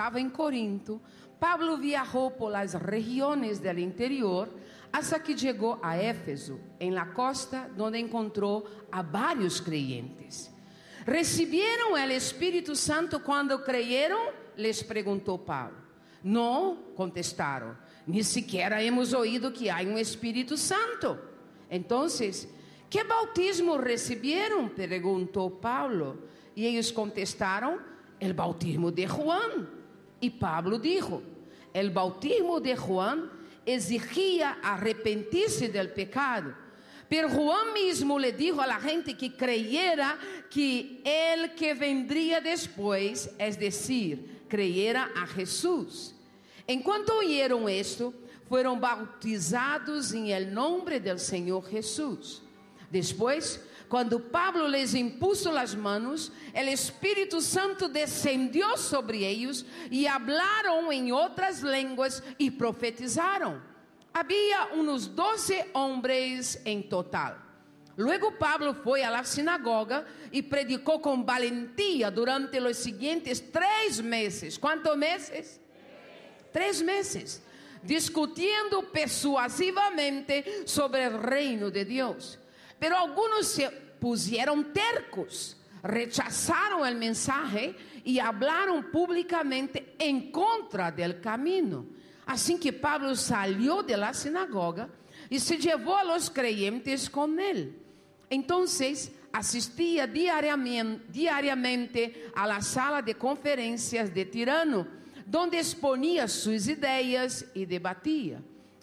estava em Corinto, Pablo viajou por las regiones del interior hasta que chegou a Éfeso, em la costa, onde encontrou a vários creyentes. ¿Recibieron el Espíritu Santo quando creyeron? Les perguntou Paulo. Não, contestaram. Ni siquiera hemos oído que há um Espírito Santo. Então, que bautismo receberam? Perguntou Paulo. E eles contestaram: el bautismo de Juan. E Pablo dijo: el bautismo de Juan exigia arrepentirse del pecado. Pero Juan mismo le dijo a la gente que creyera que el que vendría después, es decir, creyera a Jesús. Enquanto oyeron esto, fueron bautizados en el nombre del Señor Jesús. Después, quando Pablo les impuso as manos, o Espírito Santo descendió sobre eles e hablaram em outras línguas e profetizaram. Havia uns doze homens em total. Luego Pablo foi à sinagoga e predicou com valentia durante os seguintes três meses. Quantos meses? Três meses. Discutindo persuasivamente sobre o reino de Deus. Pero algunos se pusieron tercos, rechazaron el mensaje y hablaron públicamente en contra del camino. Así que Pablo salió de la sinagoga y se llevó a los creyentes con él. Entonces asistía diariamente, a la sala de conferencias de Tirano, donde exponía sus ideas y debatía.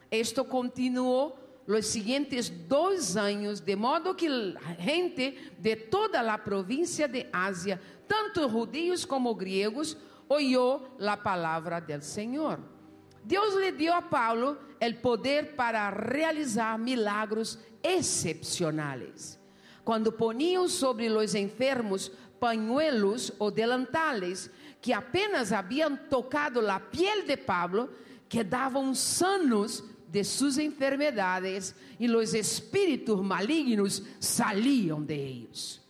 Esto continuó los siguientes dois anos, de modo que gente de toda a província de Ásia, tanto judíos como griegos, oyó la palavra del Senhor. Deus lhe deu a Paulo o poder para realizar milagros excepcionais. Quando poniam sobre os enfermos pañuelos ou delantales que apenas haviam tocado a piel de Pablo, quedavam sanos de sus enfermedades e los espíritos malignos saliam de ellos.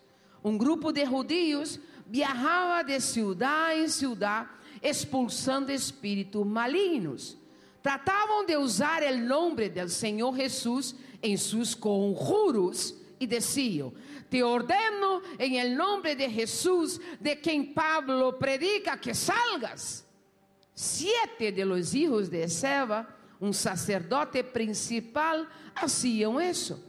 Um grupo de judíos viajava de ciudad em ciudad expulsando espíritos malignos. Tratavam de usar o nome del Senhor Jesus em seus conjuros e diziam: Te ordeno em el nombre de Jesus, de quem Pablo predica, que salgas. Siete de los hijos de Seba um sacerdote principal, hacían isso.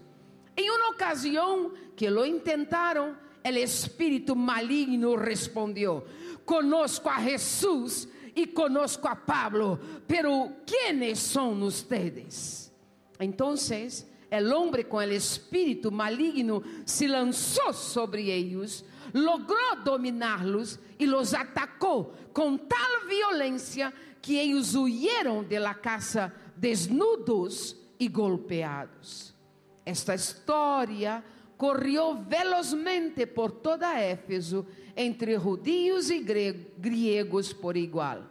Em uma ocasião que lo intentaram, o espírito maligno respondeu: Conosco a Jesus e conosco a Pablo, pero ¿quiénes são ustedes? Então, o homem com o espírito maligno se lançou sobre eles, logrou dominá-los e los atacou com tal violência que eles huyeron de la casa desnudos e golpeados. Esta história correu velozmente por toda Éfeso, entre judíos e griegos por igual.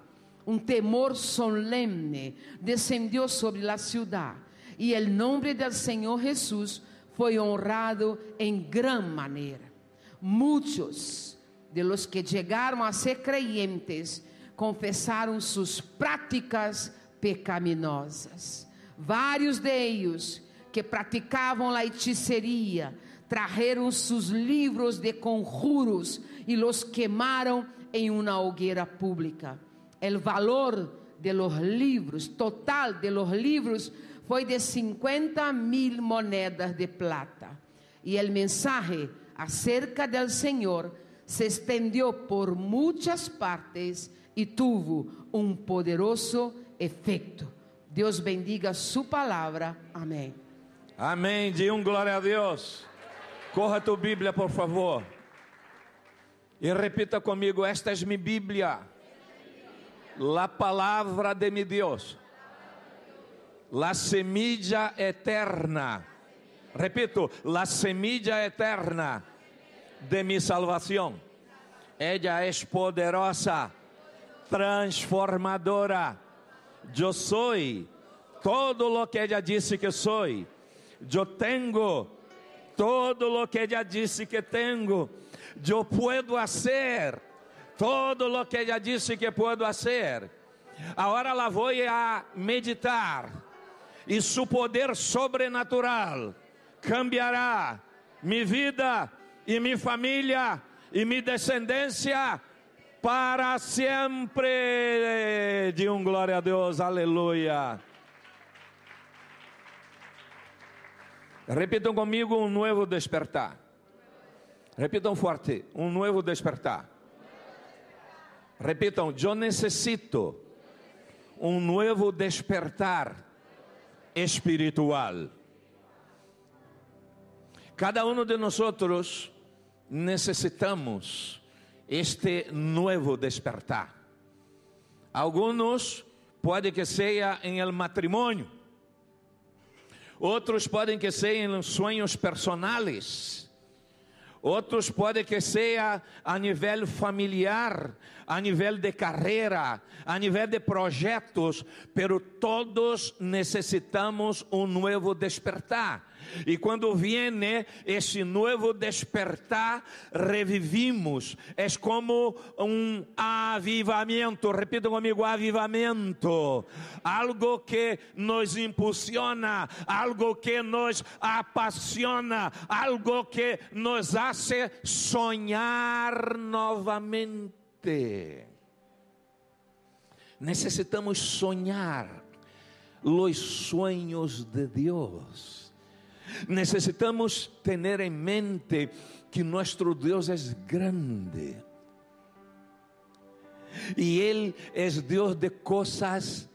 Um temor solene descendeu sobre a cidade, e o nome do Senhor Jesus foi honrado em gran maneira. Muitos de los que chegaram a ser creyentes confessaram suas práticas pecaminosas. Vários deles que praticavam a hechiceria trajeron seus livros de conjuros e los quemaram em uma hogueira pública. O valor de los livros, total de los livros, foi de 50 mil monedas de plata. E o mensaje acerca del Senhor se estendeu por muitas partes e tuvo um poderoso efeito. Deus bendiga Sua palavra. Amém. Amém. De um glória a Deus. Corra tua Bíblia, por favor. E repita comigo: Esta é minha Bíblia. La palavra de mi Deus. La semilla eterna. Repito, la semilla eterna de mi salvação. Ella é poderosa transformadora. Eu sou todo lo que ella disse que sou. Eu tenho todo lo que ella disse que tenho. Eu puedo hacer todo lo que ella disse que puedo hacer. Agora la voy a meditar e su poder sobrenatural cambiará minha vida e minha família e minha descendência para sempre. De um glória a Deus, aleluia. Repitam comigo um novo despertar. Repitam forte, um novo despertar. Repitam, eu necessito um novo despertar espiritual. Cada um de nós necessitamos este novo despertar. Alguns pode que seja em el matrimônio, outros podem que sejam em sonhos personais, outros podem que seja a nível familiar, a nível de carreira, a nível de projetos, pero todos necessitamos um novo despertar. E quando viene esse novo despertar, revivimos. É como um avivamento. Repita comigo: avivamento. Algo que nos impulsiona, algo que nos apaixona, algo que nos hace sonhar novamente. Necessitamos sonhar os sonhos de Deus. Necesitamos tener en mente que nuestro Dios es grande. Y Él es Dios de cosas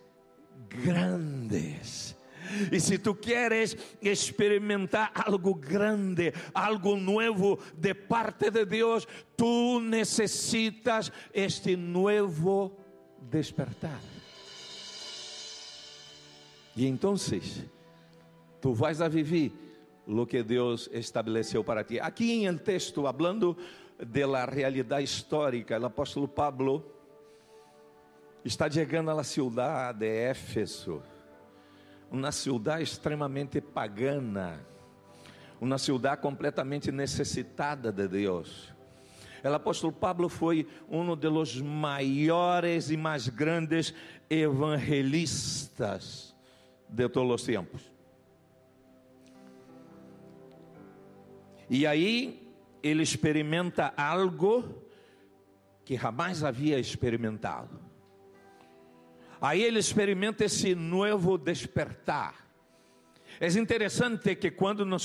grandes. E se tu queres experimentar algo grande, algo novo de parte de Deus, tu necessitas este novo despertar. E então, tu vais a viver lo que Deus estabeleceu para ti. Aqui em el texto, hablando de la histórica, o apóstolo Pablo está chegando à cidade de Éfeso, uma cidade extremamente pagana, uma cidade completamente necessitada de Deus. O apóstolo Pablo foi um dos maiores e mais grandes evangelistas de todos os tempos. E aí ele experimenta algo que jamais havia experimentado. Aí ele experimenta esse novo despertar. É interessante que quando nós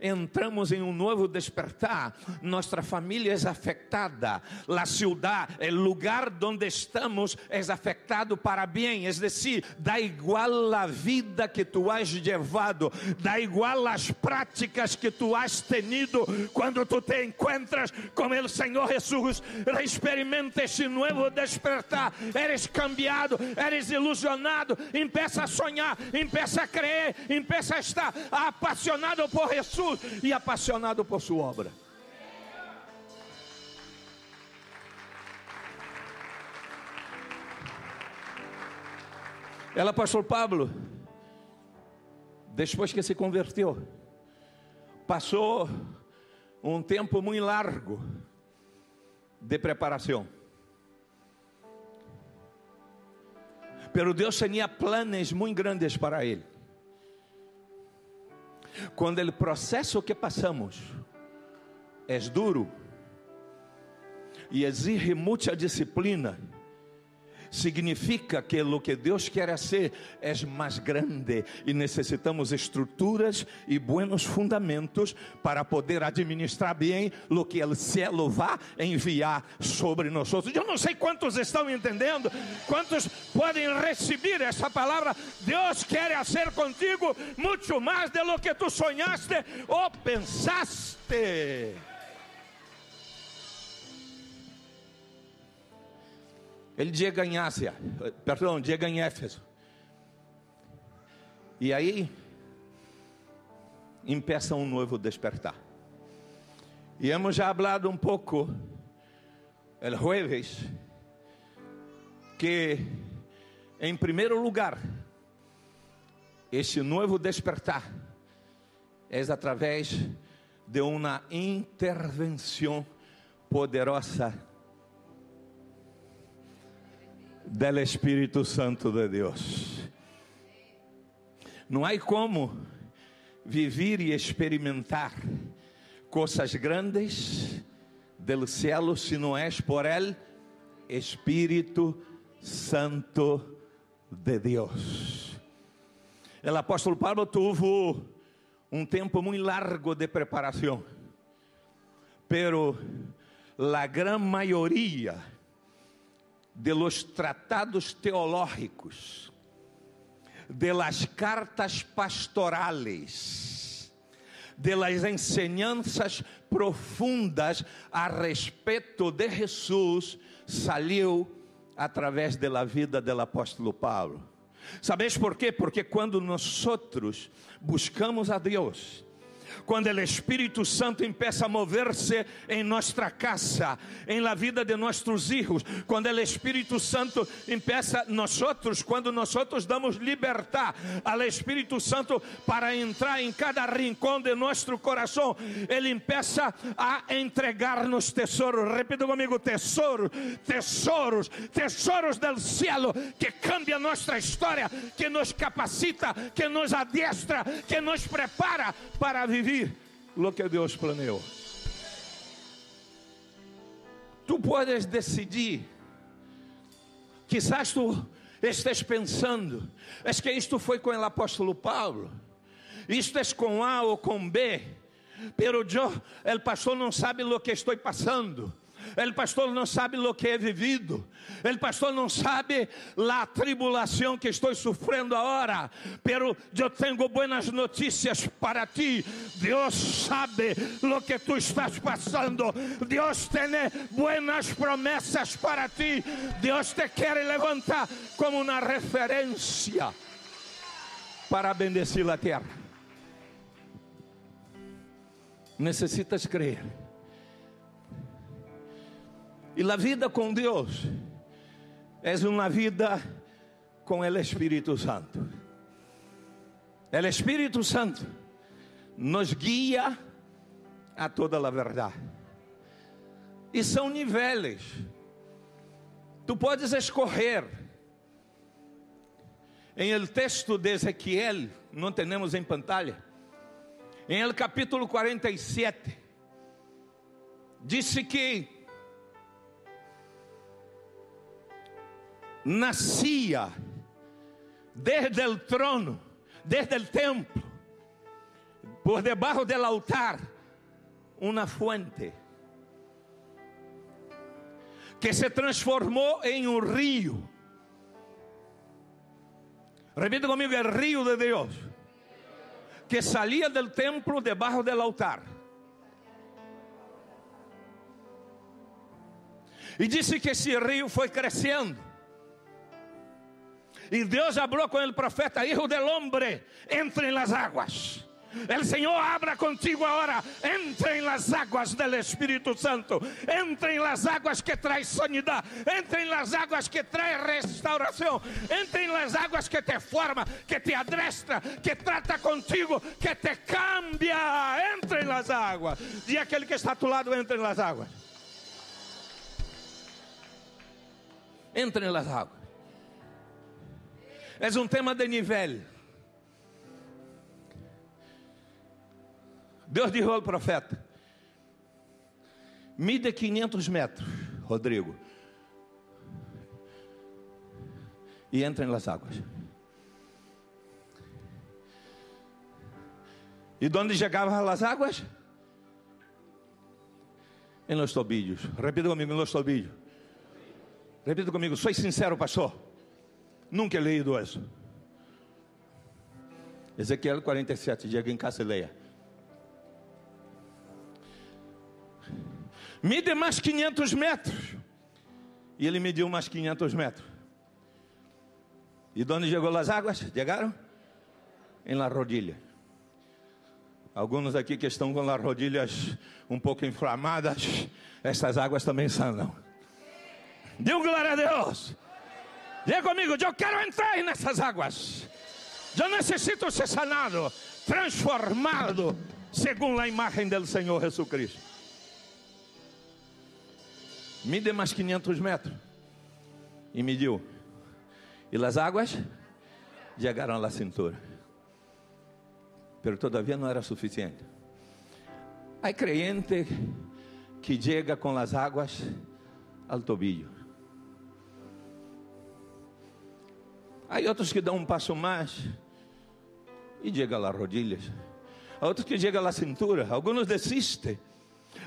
entramos em um novo despertar, nossa família é afetada, a cidade, o lugar onde estamos é afetado para bem, é decir, da igual a vida que tu has levado, da igual as práticas que tu has tenido. Quando tu te encontras com o Senhor Jesus, experimenta esse novo despertar, eres cambiado, eres ilusionado, empeça a sonhar, empeça a crer, a estar apaixonado por Jesus e apaixonado por sua obra. Ela, pastor Pablo, depois que se converteu, passou um tempo muito largo de preparação. Pero Deus tinha planos muito grandes para ele. Quando o processo que passamos é duro e exige muita disciplina, significa que o que Deus quer ser é mais grande e necessitamos estruturas e buenos fundamentos para poder administrar bem o que o céu vai enviar sobre nós. Eu não sei quantos estão entendendo, quantos podem receber essa palavra. Deus quer fazer contigo muito mais de lo que tu sonhaste ou pensaste. Ele chega em Ásia, perdão, chega em Éfeso. E aí, empieza um novo despertar. E hemos já hablado um pouco, el jueves, que, em primeiro lugar, esse novo despertar é através de uma intervenção poderosa del Espírito Santo de Deus. Não há como viver e experimentar coisas grandes del cielo se não és por el Espírito Santo de Deus. O apóstolo Pablo tuvo um tempo muito largo de preparação, pero la gran mayoría de los tratados teológicos, de las cartas pastorales, de las enseñanzas profundas a respeito de Jesus, saiu através da vida do apóstolo Paulo. Sabes por quê? Porque quando nós buscamos a Deus, quando o Espírito Santo empieza a mover-se em nossa casa, em la vida de nossos filhos, quando o Espírito Santo empieza nós quando nós damos libertad ao Espírito Santo para entrar em cada rincão de nosso coração, ele empieza a entregar-nos tesouros. Repita comigo: tesouros, tesouros, tesouros del cielo que cambia nossa história, que nos capacita, que nos adiestra, que nos prepara para viver lo que Deus planeou. Tu podes decidir. Quizás tu estés pensando, é que isto foi com o apóstolo Paulo, isto é com A ou com B, pero eu, o pastor não sabe o que estou passando. El pastor não sabe lo que he vivido. El pastor não sabe a tribulação que estou sofrendo agora. Pero eu tenho buenas notícias para ti. Deus sabe lo que tu estás passando. Deus tem buenas promessas para ti. Deus te quer levantar como uma referência para bendecir a terra. Necessitas crer e a vida com Deus é uma vida com o Espírito Santo. O Espírito Santo nos guia a toda a verdade. E são níveis. Tu podes escorrer. Em el texto de Ezequiel, não temos em pantalla. Em el capítulo 47, disse que nacía desde el trono, desde el templo, por debajo del altar, una fuente que se transformó en un río. Repite conmigo, el río de Dios, que salía del templo debajo del altar. E disse que esse rio foi crescendo e Deus falou com o profeta, hijo del hombre, entre en las aguas. El Señor habla contigo ahora. Entre en las aguas del Espíritu Santo. Entre en las aguas que trae sanidad. Entre en las aguas que trae restauración. Entre en las aguas que te forma, que te adrestra, que trata contigo, que te cambia. Entre en las aguas. Aquele que está a tu lado, entre en las aguas. Entre en las aguas. És um tema de nível. Deus disse ao profeta: Mida 500 metros, Rodrigo, e entra nas águas. E de onde chegavam as águas? Em los tobillos. Repita comigo, em los tobillos. Repita comigo, sou sincero, pastor. Nunca leído isso. Ezequiel 47, diga em casa e leia. Mide mais 500 metros. E ele mediu mais 500 metros. E de onde chegou as águas? Chegaram? Em la rodilha. Alguns aqui que estão com as rodilhas um pouco inflamadas, essas águas também sanam. Dê um glória a Deus. Diga comigo, eu quero entrar nessas águas. Eu necessito ser sanado, transformado, segundo a imagem do Senhor Jesus Cristo. Mide mais 500 metros. E mediu. E as águas chegaram à cintura. Pero todavia não era suficiente. Há creyente que chega com as águas ao tobillo. Há outros que dão um passo mais e chegam às rodilhas. Outros que chegam à cintura. Alguns desistem.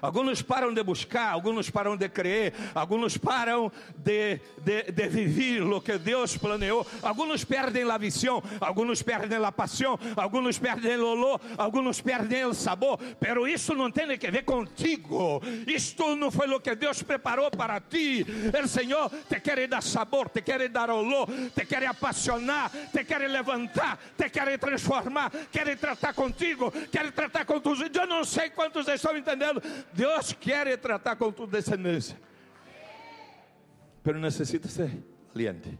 Alguns param de buscar, alguns param de crer, alguns param de, de, de viver o que Deus planeou. Alguns perdem a visão, alguns perdem a paixão, alguns perdem o olor, alguns perdem o sabor. Pero isso não tem que ver contigo. Isto não foi o que Deus preparou para ti. O Senhor te quer dar sabor, te quer dar olor, te quer apaixonar, te quer levantar, te quer transformar, quer tratar contigo, quer tratar com tudo. Eu não sei quantos estão entendendo. Deus quer tratar com tu descendência. Pero necessita ser valiente.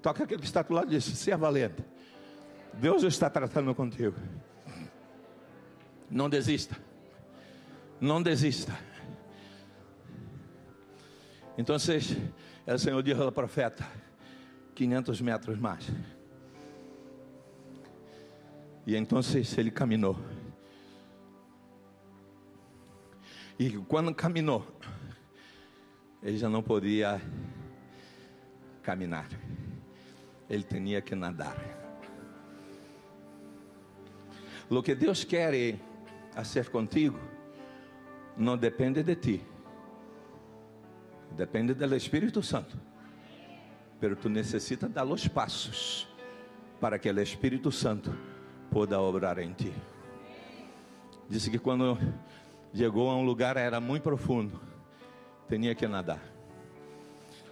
Toca aquele que está do lado e diz: Seja valente. Deus está tratando contigo. Não desista. Não desista. Então, o Senhor disse ao profeta: 500 metros mais. E então ele caminhou. E quando caminhou, ele já não podia caminhar, ele tinha que nadar. O que Deus quer fazer contigo não depende de ti, depende do Espírito Santo. Pero tu necessita dar os passos para que o Espírito Santo possa obrar em ti. Disse que quando chegou a um lugar era muito profundo, tinha que nadar.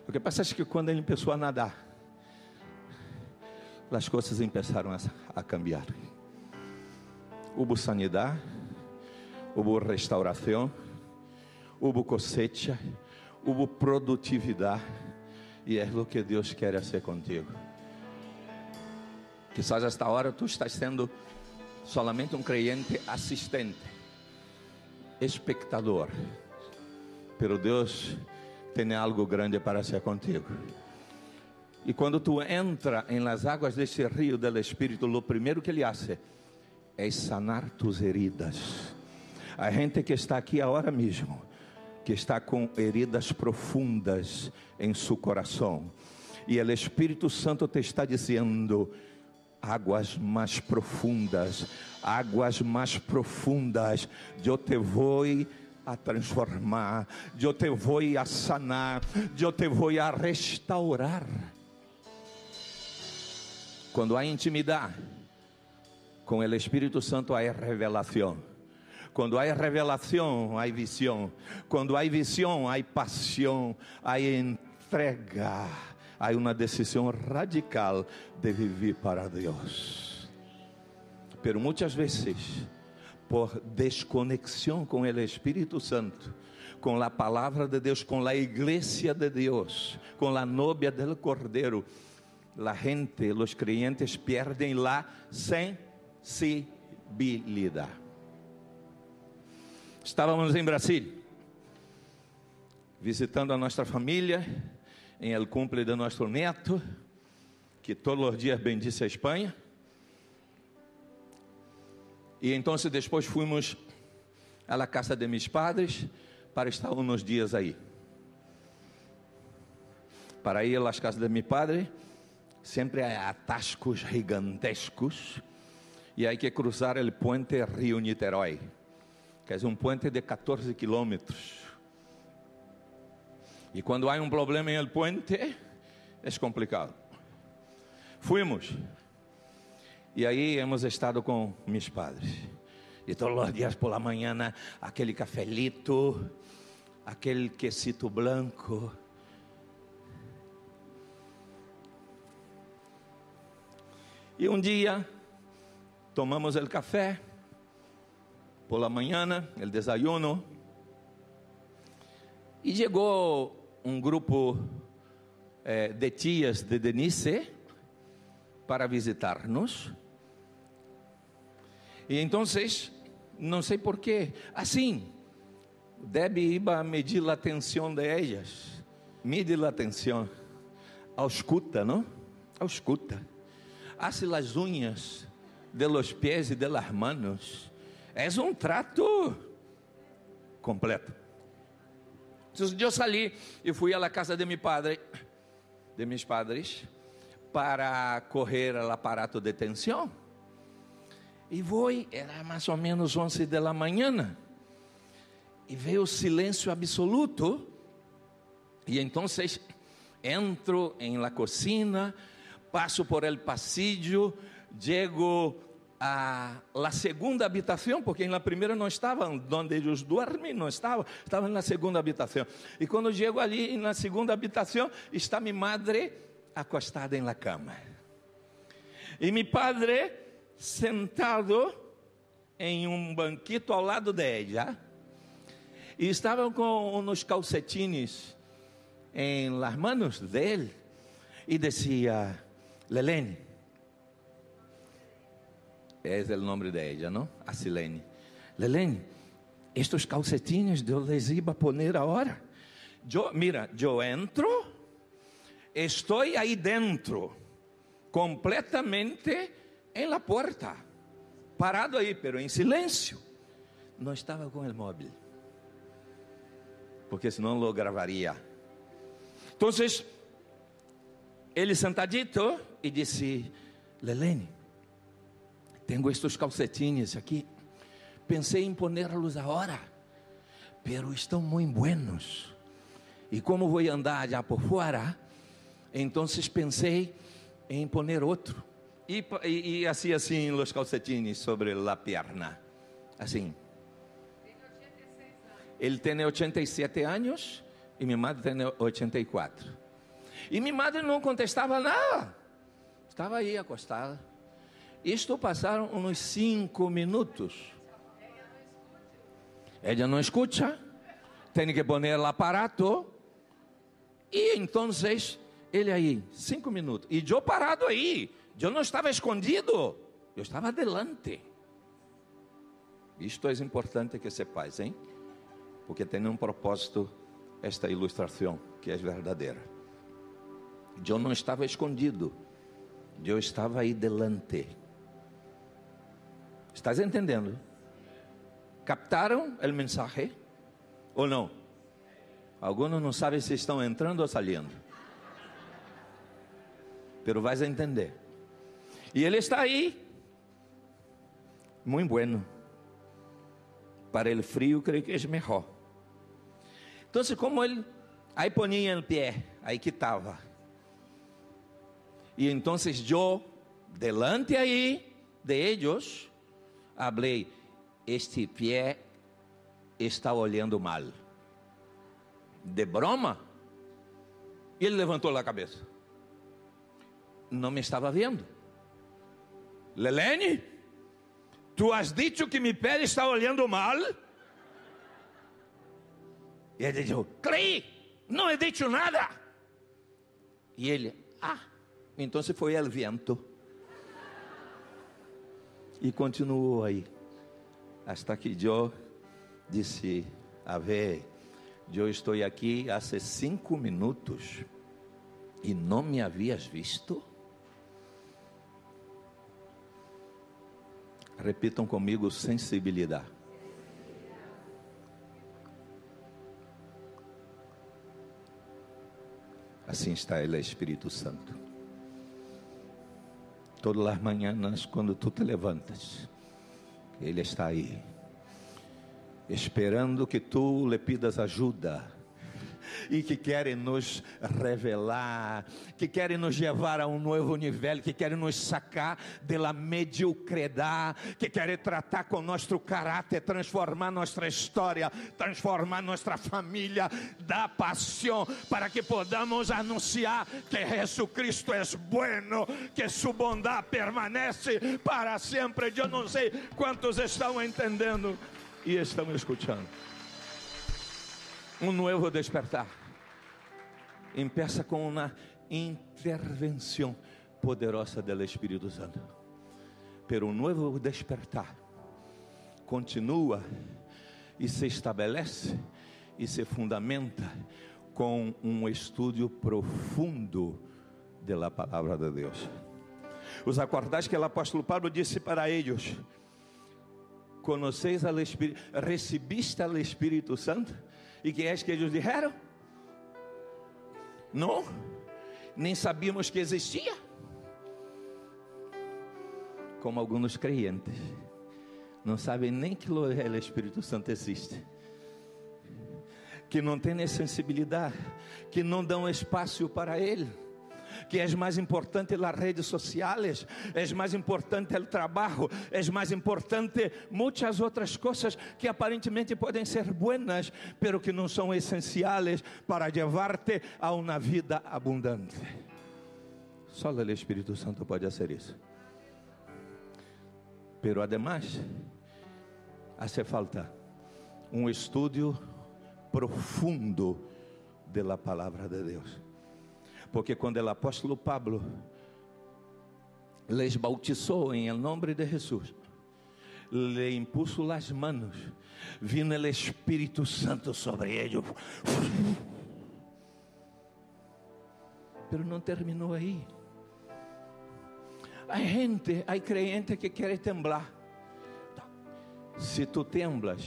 O que passa é que quando ele começou a nadar, as coisas começaram a, a cambiar. Houve sanidade, houve restauração, houve cosecha, houve produtividade, e é o que Deus quer fazer contigo. Quizás esta hora tu estás sendo solamente um creyente assistente espectador. Pero Deus tem algo grande para ser contigo. E quando tu entra em las águas desse rio do Espírito, o primeiro que ele hace é sanar tus heridas. A gente que está aqui agora mesmo, que está com heridas profundas em seu coração, e o Espírito Santo te está dizendo: águas mais profundas, águas mais profundas, eu te vou a transformar, eu te vou a sanar, eu te vou a restaurar. Quando há intimidade com o Espírito Santo, há revelação. Quando há revelação, há visão. Quando há visão, há paixão, há entrega há uma decisão radical de viver para Deus. Pero muitas vezes, por desconexão com o Espírito Santo, com a palavra de Deus, com a igreja de Deus, com a novia del Cordeiro, a gente, os creyentes perdem la sensibilidade. Estávamos em Brasília, visitando a nossa família, em el cumple de nosso neto, que todos os dias bendice a Espanha. E então depois fomos à la casa de meus padres para estar uns dias aí. Para ir às casas de meu padre, sempre há atascos gigantescos e há que cruzar o puente Rio Niterói, que é um puente de 14 quilômetros e quando há um problema em el puente, é complicado. Fuimos. E aí hemos estado com meus padres. E todos os dias por la manhã, aquele cafelito, aquele quesito branco. E um dia tomamos o café por la manhã, o desayuno. E chegou um grupo eh, de tias de Denise para visitar-nos. E então, não sei porquê, assim, deve ir a medir a atenção de elas, mide a atenção. ausculta, não? Ausculta. Hace las uñas de los pies y de las manos. Es un trato completo. Yo salí y fui la casa de mi padre, de padres, para correr al aparato de tensión. E vou, era mais ou menos 11 da manhã, e veio o silêncio absoluto, e então entro em la cocina, passo por el pasillo, chego a la segunda habitação, porque na primeira não estava onde eles dormem, não estava, estava na segunda habitação. E quando chego ali na segunda habitação, está minha madre acostada em la cama. E meu padre sentado em um banquito ao lado dela e estavam com uns calcetines em las manos dele e dizia Lelene é o nome dela, não? A Silene Lelene estes calcetines eu les iba a poner agora eu, mira, eu entro estou aí dentro completamente em la puerta, parado aí, pero em silêncio. Não estava com o móvel, porque senão lo gravaria. Então, ele sentadito e disse: Lelene, tenho estes calcetines aqui. Pensei em ponerlos agora, pero estão muito buenos. E como vou andar já por fora, então pensei em poner outro. E, e, e assim, assim, os calcetines sobre a perna. Assim. Ele tem 87 anos e minha madre tem 84. E minha madre não contestava nada. Estava aí acostada. Isto passaram uns cinco minutos. Ela não escuta. Tem que poner o aparato. E então, ele aí, cinco minutos. E eu parado aí eu não estava escondido, eu estava adelante. Isto é importante que sepais, hein? Porque tem um propósito esta ilustração que é verdadeira. Eu não estava escondido, eu estava aí delante. Estás entendendo? Captaram o mensagem ou não? Alguns não sabem se estão entrando ou saindo. Pero vais entender. E ele está aí. Muito bueno. Para o frio, creio que é melhor. Então, como ele, aí ponia o pé, aí que estava. E então eu, delante aí de eles, falei: Este pé está olhando mal. De broma? E ele levantou a cabeça. Não me estava vendo. Lelene, tu has dicho que mi pé está olhando mal? E ele disse, Clay, não he dicho nada. E ele, ah, então foi o vento. E continuou aí. Hasta que eu disse, a ver, eu estou aqui há cinco minutos e não me havias visto? Repitam comigo: sensibilidade. Assim está Ele, Espírito Santo. Todas as manhãs, quando tu te levantas, Ele está aí, esperando que tu lhe pidas ajuda e que querem nos revelar, que querem nos levar a um novo nível, que querem nos sacar da mediocridade, que querem tratar com nosso caráter, transformar nossa história, transformar nossa família, dar paixão para que podamos anunciar que Jesus Cristo é bueno, que sua bondade permanece para sempre. Eu não sei quantos estão entendendo e estão escutando um novo despertar. Empeça com uma intervenção poderosa do Espírito Santo. Pero um novo despertar continua e se estabelece e se fundamenta com um estudo profundo de la palavra de Deus. Os acordaste que o apóstolo Pablo disse para eles: Conheceis al Espírito, recebiste al Espírito Santo? E que é que eles disseram? Não, nem sabíamos que existia. Como alguns crentes, não sabem nem que o Espírito Santo existe que não têm sensibilidade, que não dão espaço para Ele que é mais importante as redes sociais, é mais importante o trabalho, é mais importante muitas outras coisas que aparentemente podem ser buenas, pero que não são essenciais para levar-te a uma vida abundante. Só o Espírito Santo pode fazer isso. Pero además, hace falta um estudo profundo da palavra de Deus. Porque quando o apóstolo Pablo les bautizou em nome de Jesus, le impuso las manos, vino el Espírito Santo sobre ellos. Pero não terminou aí. Há gente, há crente que quer temblar. Se tu temblas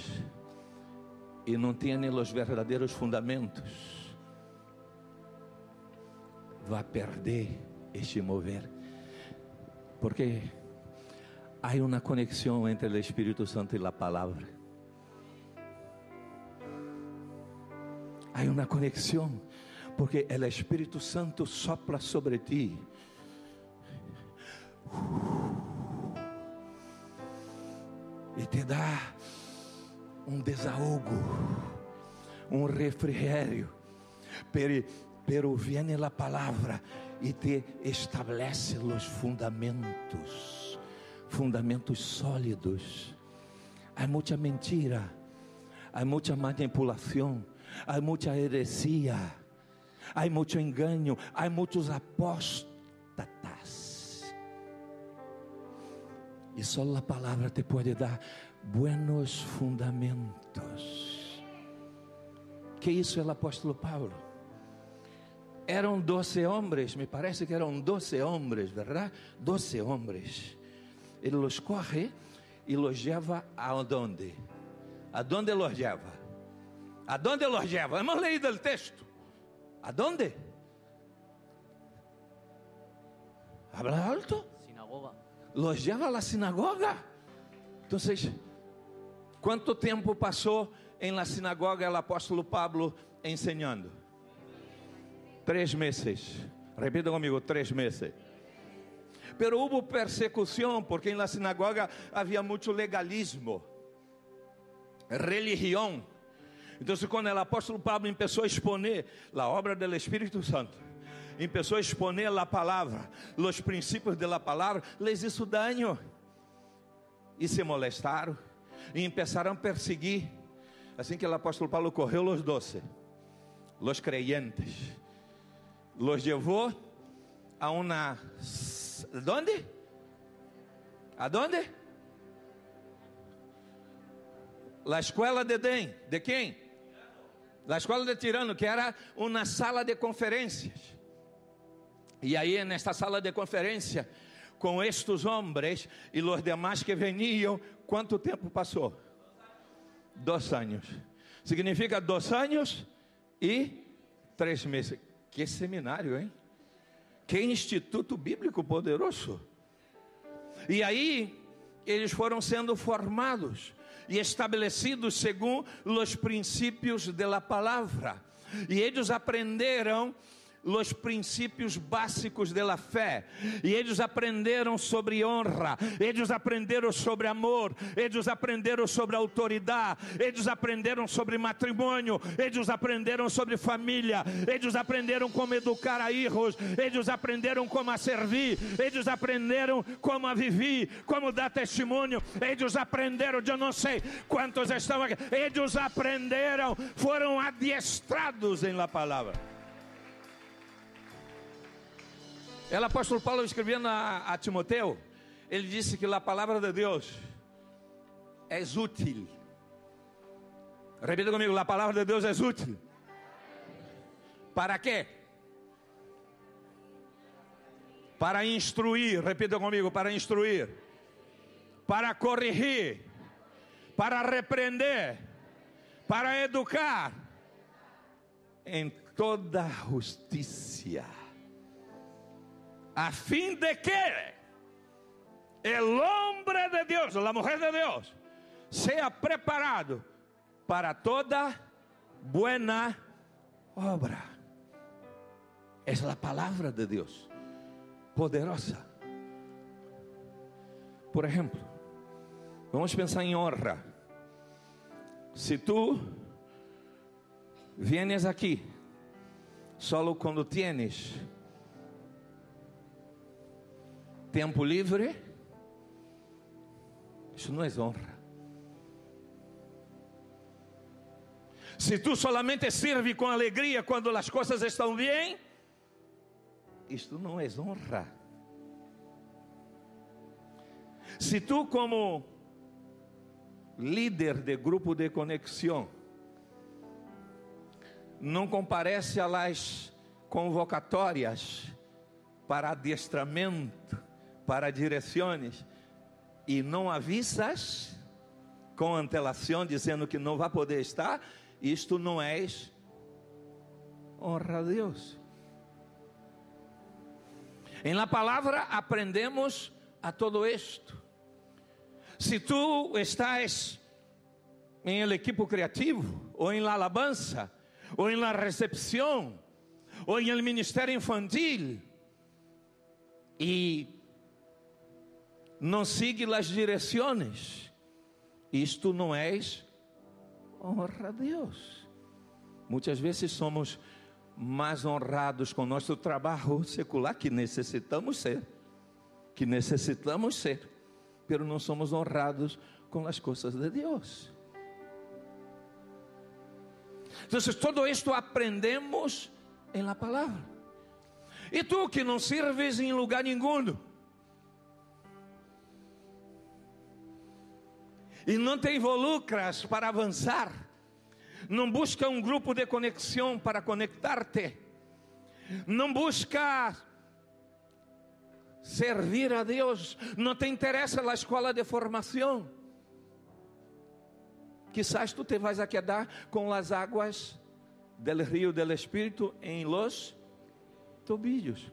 e não tens os verdadeiros fundamentos, vai perder este mover. Porque há uma conexão entre o Espírito Santo e a palavra. Há uma conexão, porque o Espírito Santo sopla sobre ti. E te dá um desahogo, um refrigério. Pero pero viene la palabra e te estabelece os fundamentos, fundamentos sólidos. Há muita mentira, há muita manipulação, há muita heresia, há muito engano, há muitos apóstatas. E só a palavra te pode dar buenos fundamentos. Que isso é o apóstolo Paulo eram doce homens, me parece que eram doce homens, verdade? Doce homens. Ele los corre e los leva a onde? Aonde los leva? Aonde los leva? Hemos leído o texto. Aonde? Habla alto. Sinagoga. Los lleva a la sinagoga. Entonces, quanto tempo passou em la sinagoga o apóstolo Pablo ensinando? Três meses. Repita comigo, três meses. Pero hubo persecução, porque na sinagoga havia muito legalismo, religião. Então, quando o apóstolo Pablo começou a exponer a obra do Espírito Santo, começou a exponer a palavra, os princípios da palavra, les hizo daño. E se molestaram, e começaram a perseguir. Assim que o apóstolo Paulo correu os doce, os creyentes los llevó a una... ¿Dónde? ¿A dónde? La escuela de Den. ¿De quem? La escola de Tirano, que era uma sala de conferências. E aí, nesta sala de conferência, com estes homens e os demais que veniam, quanto tempo passou? Dois anos. Significa dois anos e três meses. Que seminário, hein? Que instituto bíblico poderoso. E aí, eles foram sendo formados e estabelecidos segundo os princípios da palavra. E eles aprenderam os princípios básicos da fé. E eles aprenderam sobre honra, eles aprenderam sobre amor, eles aprenderam sobre autoridade, eles aprenderam sobre matrimônio, eles aprenderam sobre família, eles aprenderam como educar a filhos, eles aprenderam como a servir, eles aprenderam como a viver, como dar testemunho, eles aprenderam, eu não sei quantos estão aqui, eles aprenderam, foram adiestrados em la palavra. O apóstolo Paulo escrevendo a, a Timoteu, ele disse que a palavra de Deus é útil. Repita comigo, a palavra de Deus é útil. Para quê? para instruir, repita comigo, para instruir, para corrigir, para repreender, para educar em toda justiça, a fim de que el hombre de Deus, a mulher de Deus, seja preparado para toda buena obra. É a palavra de Deus, poderosa. Por exemplo, vamos pensar em honra. Se tu vienes aqui solo quando tienes tempo livre, isso não é honra. Se tu solamente serve com alegria quando as coisas estão bem, isto não é honra. Se tu, como líder de grupo de conexão, não comparece às convocatórias para adestramento, para direções, e não avisas com antelação, dizendo que não vai poder estar, isto não é honra a Deus. Em la palavra aprendemos a todo isto. Se tu estás em el equipo criativo, ou em la alabanza, ou em la recepção, ou em el ministério infantil, e não sigue as direções, isto não é honra a Deus. Muitas vezes somos mais honrados com nosso trabalho secular, que necessitamos ser, que necessitamos ser, pero não somos honrados com as coisas de Deus. Então, todo isto aprendemos em la palavra. E tu que não serves em lugar nenhum, e não te involucras para avançar, não busca um grupo de conexão para conectar-te, não busca servir a Deus, não te interessa a escola de formação. Quizás tu te vais a quedar com as águas del rio del Espírito em los tobillos.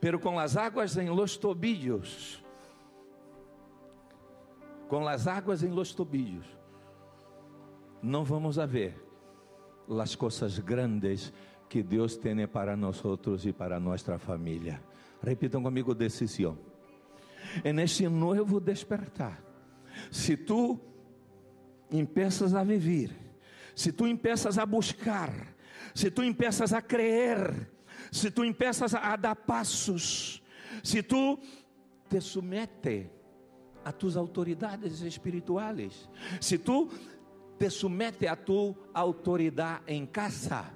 Pero com as águas em los tobillos, com as águas em los tobillos, não vamos ver as coisas grandes que Deus tem para nós e para nossa família. Repitam comigo: decisão. É neste novo despertar. Se tu empeças a viver, se tu empeças a buscar, se tu empeças a crer, se tu empeças a dar passos, se tu te submete a tus autoridades espirituais, se tu te somete a tu autoridade em casa.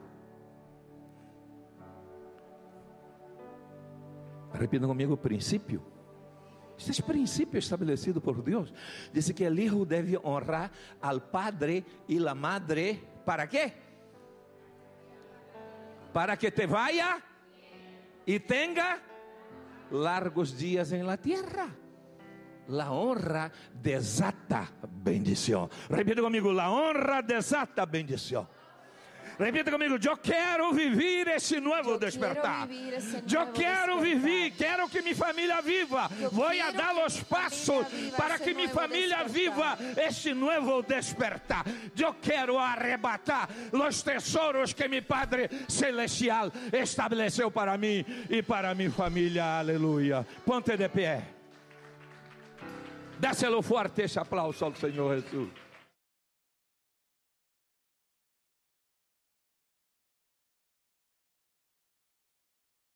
Repita o princípio. Este é princípio estabelecido por Deus. Diz que o hijo deve honrar al padre e la madre. ¿Para quê? Para que te vaya e tenga largos dias em la tierra la honra desata bendição. Repita comigo, la honra desata bendição. Repita comigo, eu quero viver esse novo despertar. Eu quero viver, quero que minha família viva. Vou a dar os passos para que minha família viva esse novo despertar. Eu quero arrebatar os tesouros que meu Padre Celestial estabeleceu para mim e para minha família. Aleluia. Ponte de pé. Dáselo fuerte ese aplauso al Señor Jesús.